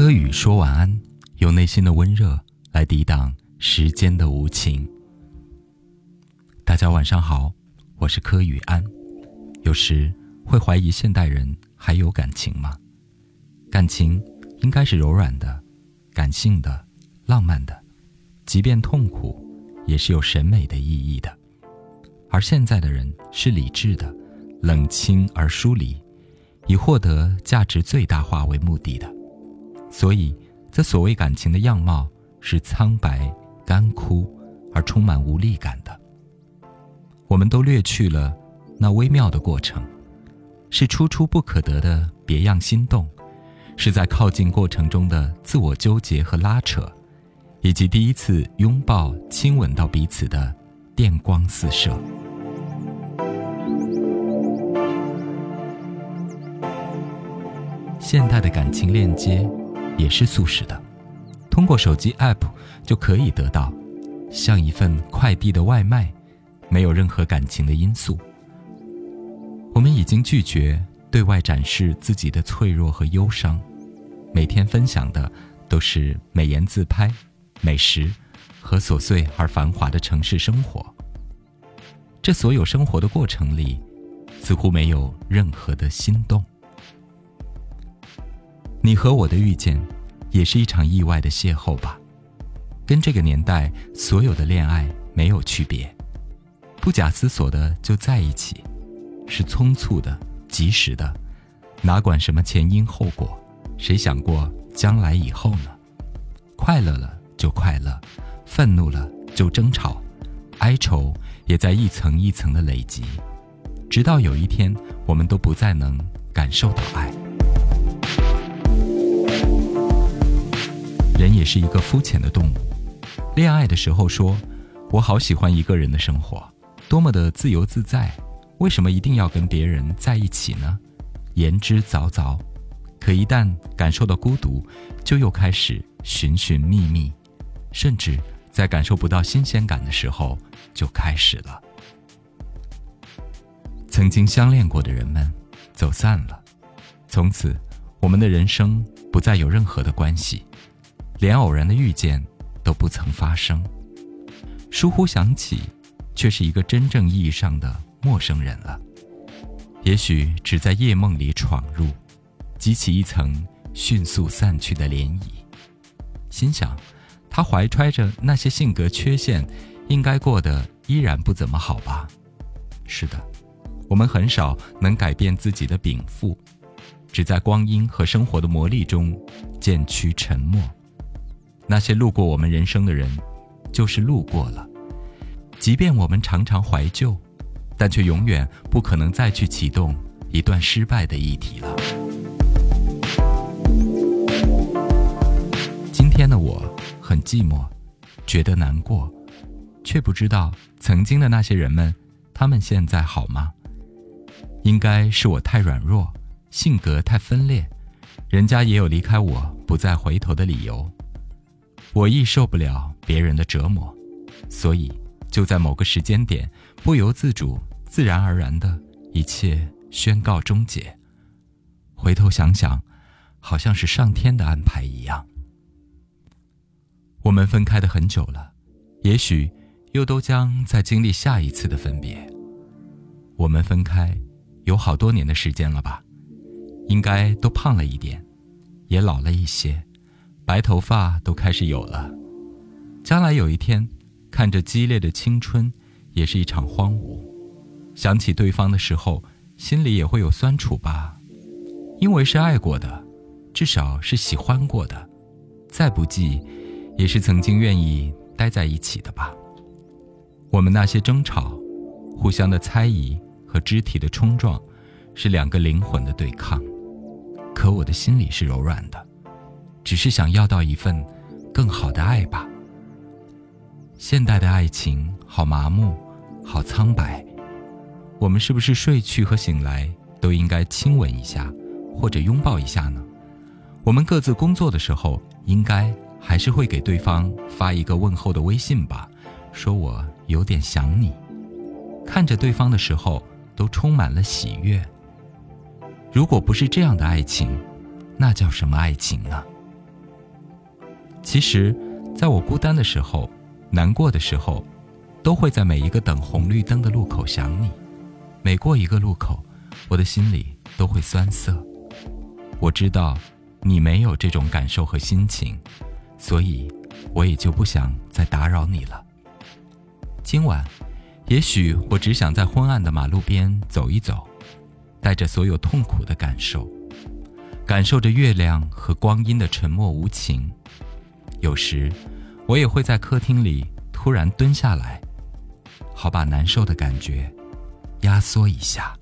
柯宇说晚安，用内心的温热来抵挡时间的无情。大家晚上好，我是柯宇安。有时会怀疑现代人还有感情吗？感情应该是柔软的、感性的、浪漫的，即便痛苦，也是有审美的意义的。而现在的人是理智的、冷清而疏离，以获得价值最大化为目的的。所以，这所谓感情的样貌是苍白、干枯而充满无力感的。我们都略去了那微妙的过程，是初初不可得的别样心动，是在靠近过程中的自我纠结和拉扯，以及第一次拥抱、亲吻到彼此的电光四射。现代的感情链接。也是速食的，通过手机 App 就可以得到，像一份快递的外卖，没有任何感情的因素。我们已经拒绝对外展示自己的脆弱和忧伤，每天分享的都是美颜自拍、美食和琐碎而繁华的城市生活。这所有生活的过程里，似乎没有任何的心动。你和我的遇见，也是一场意外的邂逅吧，跟这个年代所有的恋爱没有区别，不假思索的就在一起，是匆促的、及时的，哪管什么前因后果，谁想过将来以后呢？快乐了就快乐，愤怒了就争吵，哀愁也在一层一层的累积，直到有一天，我们都不再能感受到爱。是一个肤浅的动物。恋爱的时候说：“我好喜欢一个人的生活，多么的自由自在。为什么一定要跟别人在一起呢？”言之凿凿。可一旦感受到孤独，就又开始寻寻觅觅，甚至在感受不到新鲜感的时候就开始了。曾经相恋过的人们走散了，从此我们的人生不再有任何的关系。连偶然的遇见都不曾发生，疏忽想起，却是一个真正意义上的陌生人了。也许只在夜梦里闯入，激起一层迅速散去的涟漪。心想，他怀揣着那些性格缺陷，应该过得依然不怎么好吧？是的，我们很少能改变自己的禀赋，只在光阴和生活的磨砺中渐趋沉默。那些路过我们人生的人，就是路过了。即便我们常常怀旧，但却永远不可能再去启动一段失败的议题了。今天的我很寂寞，觉得难过，却不知道曾经的那些人们，他们现在好吗？应该是我太软弱，性格太分裂，人家也有离开我不再回头的理由。我亦受不了别人的折磨，所以就在某个时间点，不由自主、自然而然的一切宣告终结。回头想想，好像是上天的安排一样。我们分开的很久了，也许又都将再经历下一次的分别。我们分开有好多年的时间了吧？应该都胖了一点，也老了一些。白头发都开始有了，将来有一天，看着激烈的青春，也是一场荒芜。想起对方的时候，心里也会有酸楚吧，因为是爱过的，至少是喜欢过的，再不济，也是曾经愿意待在一起的吧。我们那些争吵，互相的猜疑和肢体的冲撞，是两个灵魂的对抗，可我的心里是柔软的。只是想要到一份更好的爱吧。现代的爱情好麻木，好苍白。我们是不是睡去和醒来都应该亲吻一下，或者拥抱一下呢？我们各自工作的时候，应该还是会给对方发一个问候的微信吧，说我有点想你。看着对方的时候，都充满了喜悦。如果不是这样的爱情，那叫什么爱情呢？其实，在我孤单的时候、难过的时候，都会在每一个等红绿灯的路口想你。每过一个路口，我的心里都会酸涩。我知道，你没有这种感受和心情，所以，我也就不想再打扰你了。今晚，也许我只想在昏暗的马路边走一走，带着所有痛苦的感受，感受着月亮和光阴的沉默无情。有时，我也会在客厅里突然蹲下来，好把难受的感觉压缩一下。